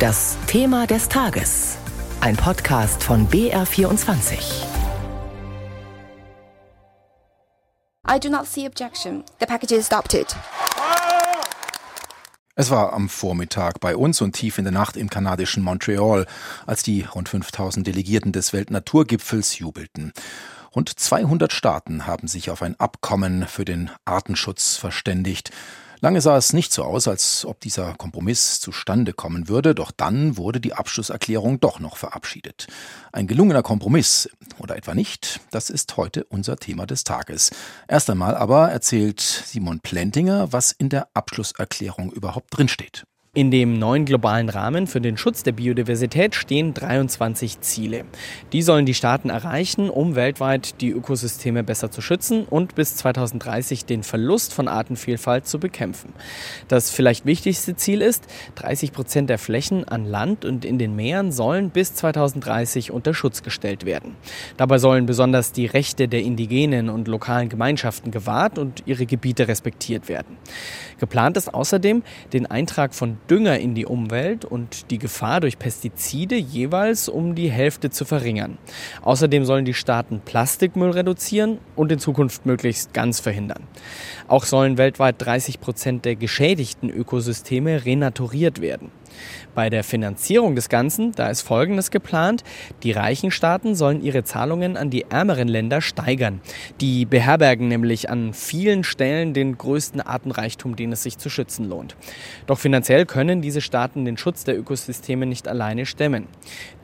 Das Thema des Tages. Ein Podcast von BR24. I do not see objection. The package is adopted. Es war am Vormittag bei uns und tief in der Nacht im kanadischen Montreal, als die rund 5000 Delegierten des Weltnaturgipfels jubelten. Rund 200 Staaten haben sich auf ein Abkommen für den Artenschutz verständigt. Lange sah es nicht so aus, als ob dieser Kompromiss zustande kommen würde, doch dann wurde die Abschlusserklärung doch noch verabschiedet. Ein gelungener Kompromiss oder etwa nicht, das ist heute unser Thema des Tages. Erst einmal aber erzählt Simon Plentinger, was in der Abschlusserklärung überhaupt drinsteht. In dem neuen globalen Rahmen für den Schutz der Biodiversität stehen 23 Ziele. Die sollen die Staaten erreichen, um weltweit die Ökosysteme besser zu schützen und bis 2030 den Verlust von Artenvielfalt zu bekämpfen. Das vielleicht wichtigste Ziel ist, 30 Prozent der Flächen an Land und in den Meeren sollen bis 2030 unter Schutz gestellt werden. Dabei sollen besonders die Rechte der indigenen und lokalen Gemeinschaften gewahrt und ihre Gebiete respektiert werden. Geplant ist außerdem, den Eintrag von Dünger in die Umwelt und die Gefahr durch Pestizide jeweils um die Hälfte zu verringern. Außerdem sollen die Staaten Plastikmüll reduzieren und in Zukunft möglichst ganz verhindern. Auch sollen weltweit 30 Prozent der geschädigten Ökosysteme renaturiert werden. Bei der Finanzierung des Ganzen, da ist Folgendes geplant. Die reichen Staaten sollen ihre Zahlungen an die ärmeren Länder steigern. Die beherbergen nämlich an vielen Stellen den größten Artenreichtum, den es sich zu schützen lohnt. Doch finanziell können diese Staaten den Schutz der Ökosysteme nicht alleine stemmen.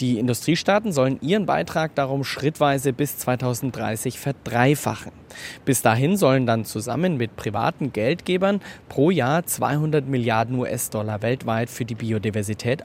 Die Industriestaaten sollen ihren Beitrag darum schrittweise bis 2030 verdreifachen. Bis dahin sollen dann zusammen mit privaten Geldgebern pro Jahr 200 Milliarden US-Dollar weltweit für die Biodiversität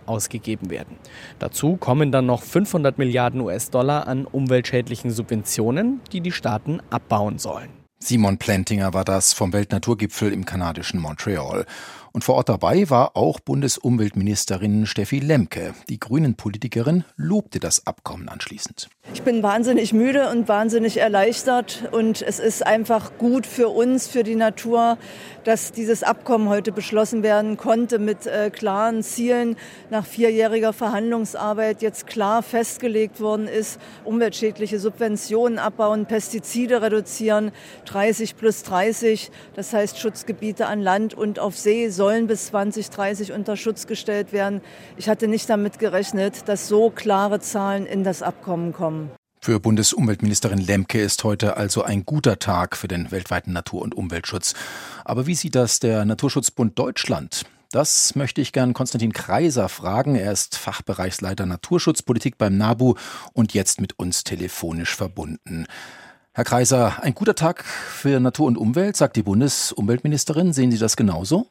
ausgegeben werden. Dazu kommen dann noch 500 Milliarden US-Dollar an umweltschädlichen Subventionen, die die Staaten abbauen sollen. Simon Plentinger war das vom Weltnaturgipfel im kanadischen Montreal. Und vor Ort dabei war auch Bundesumweltministerin Steffi Lemke. Die Grünen-Politikerin lobte das Abkommen anschließend. Ich bin wahnsinnig müde und wahnsinnig erleichtert. Und es ist einfach gut für uns, für die Natur, dass dieses Abkommen heute beschlossen werden konnte mit äh, klaren Zielen nach vierjähriger Verhandlungsarbeit jetzt klar festgelegt worden ist, umweltschädliche Subventionen abbauen, Pestizide reduzieren, 30 plus 30, das heißt Schutzgebiete an Land und auf See sollen bis 2030 unter Schutz gestellt werden. Ich hatte nicht damit gerechnet, dass so klare Zahlen in das Abkommen kommen. Für Bundesumweltministerin Lemke ist heute also ein guter Tag für den weltweiten Natur- und Umweltschutz. Aber wie sieht das der Naturschutzbund Deutschland? Das möchte ich gern Konstantin Kreiser fragen. Er ist Fachbereichsleiter Naturschutzpolitik beim NABU und jetzt mit uns telefonisch verbunden. Herr Kreiser, ein guter Tag für Natur und Umwelt, sagt die Bundesumweltministerin. Sehen Sie das genauso?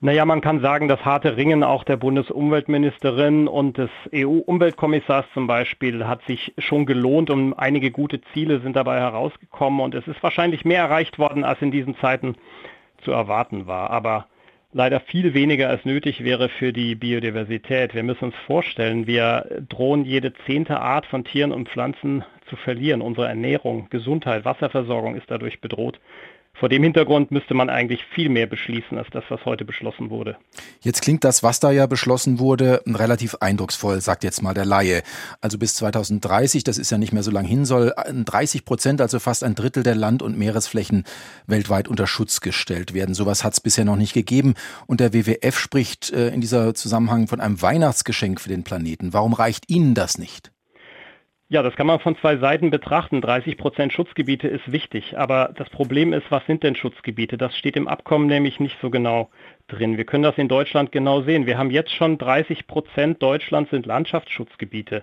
Naja, man kann sagen, das harte Ringen auch der Bundesumweltministerin und des EU-Umweltkommissars zum Beispiel hat sich schon gelohnt und einige gute Ziele sind dabei herausgekommen und es ist wahrscheinlich mehr erreicht worden, als in diesen Zeiten zu erwarten war. Aber leider viel weniger als nötig wäre für die Biodiversität. Wir müssen uns vorstellen, wir drohen jede zehnte Art von Tieren und Pflanzen zu verlieren. Unsere Ernährung, Gesundheit, Wasserversorgung ist dadurch bedroht. Vor dem Hintergrund müsste man eigentlich viel mehr beschließen als das, was heute beschlossen wurde. Jetzt klingt das, was da ja beschlossen wurde, relativ eindrucksvoll, sagt jetzt mal der Laie. Also bis 2030, das ist ja nicht mehr so lang hin, soll 30 Prozent, also fast ein Drittel der Land- und Meeresflächen weltweit unter Schutz gestellt werden. Sowas hat es bisher noch nicht gegeben. Und der WWF spricht äh, in dieser Zusammenhang von einem Weihnachtsgeschenk für den Planeten. Warum reicht Ihnen das nicht? Ja, das kann man von zwei Seiten betrachten. 30 Prozent Schutzgebiete ist wichtig. Aber das Problem ist, was sind denn Schutzgebiete? Das steht im Abkommen nämlich nicht so genau drin. Wir können das in Deutschland genau sehen. Wir haben jetzt schon 30 Prozent Deutschlands sind Landschaftsschutzgebiete.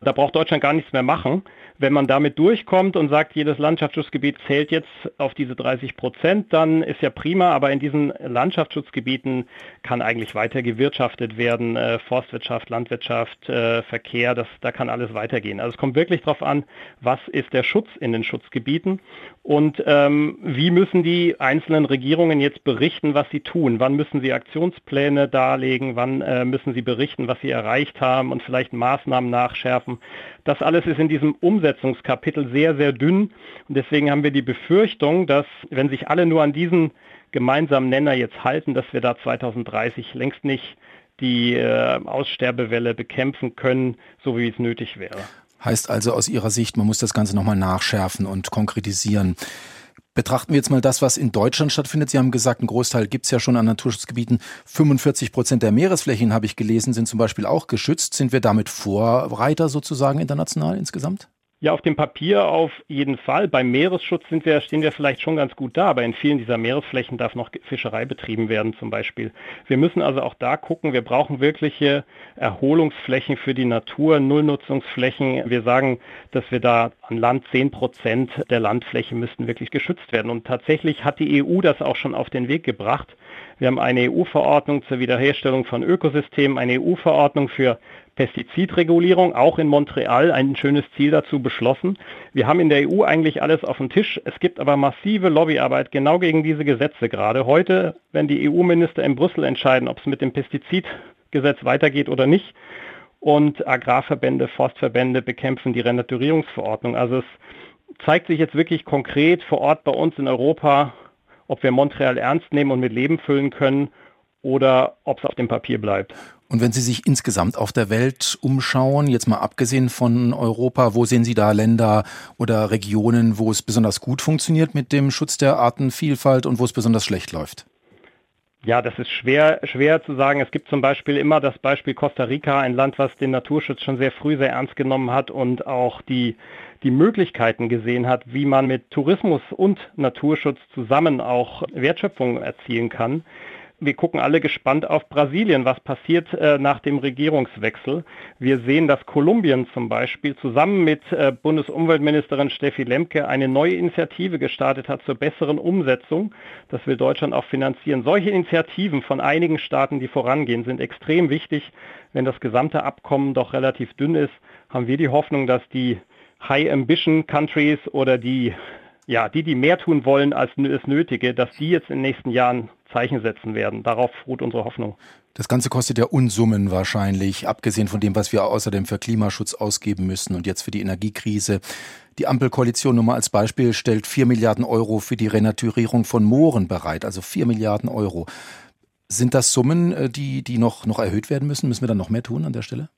Da braucht Deutschland gar nichts mehr machen. Wenn man damit durchkommt und sagt, jedes Landschaftsschutzgebiet zählt jetzt auf diese 30 Prozent, dann ist ja prima, aber in diesen Landschaftsschutzgebieten kann eigentlich weiter gewirtschaftet werden, äh, Forstwirtschaft, Landwirtschaft, äh, Verkehr, das, da kann alles weitergehen. Also es kommt wirklich darauf an, was ist der Schutz in den Schutzgebieten und ähm, wie müssen die einzelnen Regierungen jetzt berichten, was sie tun? Wann müssen sie Aktionspläne darlegen? Wann äh, müssen sie berichten, was sie erreicht haben und vielleicht Maßnahmen nachschärfen? Das alles ist in diesem Umsetzungskapitel sehr, sehr dünn. Und deswegen haben wir die Befürchtung, dass wenn sich alle nur an diesen gemeinsamen Nenner jetzt halten, dass wir da 2030 längst nicht die äh, Aussterbewelle bekämpfen können, so wie es nötig wäre. Heißt also aus Ihrer Sicht, man muss das Ganze nochmal nachschärfen und konkretisieren. Betrachten wir jetzt mal das, was in Deutschland stattfindet. Sie haben gesagt, ein Großteil gibt es ja schon an Naturschutzgebieten. 45 Prozent der Meeresflächen, habe ich gelesen, sind zum Beispiel auch geschützt. Sind wir damit Vorreiter sozusagen international insgesamt? Ja, auf dem Papier auf jeden Fall. Beim Meeresschutz sind wir, stehen wir vielleicht schon ganz gut da, aber in vielen dieser Meeresflächen darf noch Fischerei betrieben werden zum Beispiel. Wir müssen also auch da gucken, wir brauchen wirkliche Erholungsflächen für die Natur, Nullnutzungsflächen. Wir sagen, dass wir da an Land 10 Prozent der Landfläche müssten wirklich geschützt werden. Und tatsächlich hat die EU das auch schon auf den Weg gebracht. Wir haben eine EU-Verordnung zur Wiederherstellung von Ökosystemen, eine EU-Verordnung für Pestizidregulierung, auch in Montreal ein schönes Ziel dazu beschlossen. Wir haben in der EU eigentlich alles auf dem Tisch. Es gibt aber massive Lobbyarbeit genau gegen diese Gesetze gerade. Heute, wenn die EU-Minister in Brüssel entscheiden, ob es mit dem Pestizidgesetz weitergeht oder nicht, und Agrarverbände, Forstverbände bekämpfen die Renaturierungsverordnung. Also es zeigt sich jetzt wirklich konkret vor Ort bei uns in Europa, ob wir Montreal ernst nehmen und mit Leben füllen können oder ob es auf dem Papier bleibt. Und wenn Sie sich insgesamt auf der Welt umschauen, jetzt mal abgesehen von Europa, wo sehen Sie da Länder oder Regionen, wo es besonders gut funktioniert mit dem Schutz der Artenvielfalt und wo es besonders schlecht läuft? Ja, das ist schwer, schwer zu sagen. Es gibt zum Beispiel immer das Beispiel Costa Rica, ein Land, was den Naturschutz schon sehr früh sehr ernst genommen hat und auch die, die Möglichkeiten gesehen hat, wie man mit Tourismus und Naturschutz zusammen auch Wertschöpfung erzielen kann wir gucken alle gespannt auf Brasilien, was passiert äh, nach dem Regierungswechsel. Wir sehen, dass Kolumbien zum Beispiel zusammen mit äh, Bundesumweltministerin Steffi Lemke eine neue Initiative gestartet hat zur besseren Umsetzung. Das will Deutschland auch finanzieren. Solche Initiativen von einigen Staaten, die vorangehen, sind extrem wichtig. Wenn das gesamte Abkommen doch relativ dünn ist, haben wir die Hoffnung, dass die High Ambition Countries oder die ja, die, die mehr tun wollen als es Nötige, dass die jetzt in den nächsten Jahren Zeichen setzen werden. Darauf ruht unsere Hoffnung. Das Ganze kostet ja Unsummen wahrscheinlich, abgesehen von dem, was wir außerdem für Klimaschutz ausgeben müssen und jetzt für die Energiekrise. Die Ampelkoalition nur mal als Beispiel stellt vier Milliarden Euro für die Renaturierung von Mooren bereit, also vier Milliarden Euro. Sind das Summen, äh, die, die noch, noch erhöht werden müssen? Müssen wir dann noch mehr tun an der Stelle?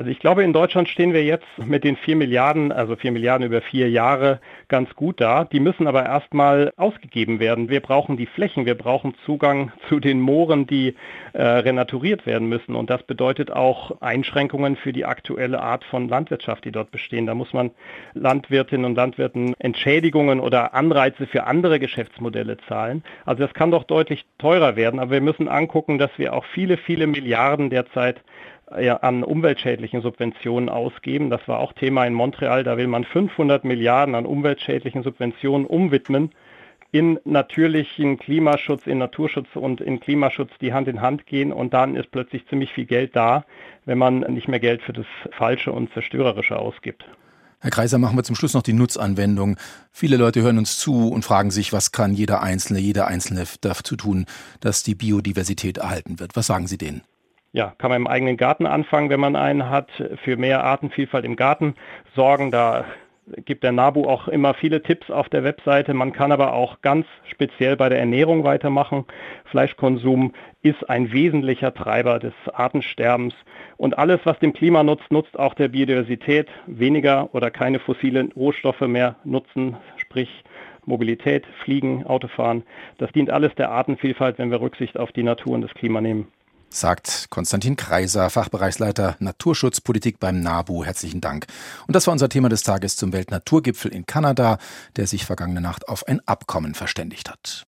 Also ich glaube, in Deutschland stehen wir jetzt mit den vier Milliarden, also vier Milliarden über vier Jahre, ganz gut da. Die müssen aber erstmal ausgegeben werden. Wir brauchen die Flächen, wir brauchen Zugang zu den Mooren, die äh, renaturiert werden müssen. Und das bedeutet auch Einschränkungen für die aktuelle Art von Landwirtschaft, die dort bestehen. Da muss man Landwirtinnen und Landwirten Entschädigungen oder Anreize für andere Geschäftsmodelle zahlen. Also das kann doch deutlich teurer werden. Aber wir müssen angucken, dass wir auch viele, viele Milliarden derzeit an umweltschädlichen Subventionen ausgeben. Das war auch Thema in Montreal. Da will man 500 Milliarden an umweltschädlichen Subventionen umwidmen in natürlichen Klimaschutz, in Naturschutz und in Klimaschutz, die Hand in Hand gehen. Und dann ist plötzlich ziemlich viel Geld da, wenn man nicht mehr Geld für das Falsche und Zerstörerische ausgibt. Herr Kreiser, machen wir zum Schluss noch die Nutzanwendung. Viele Leute hören uns zu und fragen sich, was kann jeder Einzelne, jeder Einzelne dazu tun, dass die Biodiversität erhalten wird. Was sagen Sie denen? Ja, kann man im eigenen Garten anfangen, wenn man einen hat, für mehr Artenvielfalt im Garten sorgen. Da gibt der NABU auch immer viele Tipps auf der Webseite. Man kann aber auch ganz speziell bei der Ernährung weitermachen. Fleischkonsum ist ein wesentlicher Treiber des Artensterbens. Und alles, was dem Klima nutzt, nutzt auch der Biodiversität. Weniger oder keine fossilen Rohstoffe mehr nutzen, sprich Mobilität, Fliegen, Autofahren. Das dient alles der Artenvielfalt, wenn wir Rücksicht auf die Natur und das Klima nehmen sagt Konstantin Kreiser, Fachbereichsleiter Naturschutzpolitik beim NABU. Herzlichen Dank. Und das war unser Thema des Tages zum Weltnaturgipfel in Kanada, der sich vergangene Nacht auf ein Abkommen verständigt hat.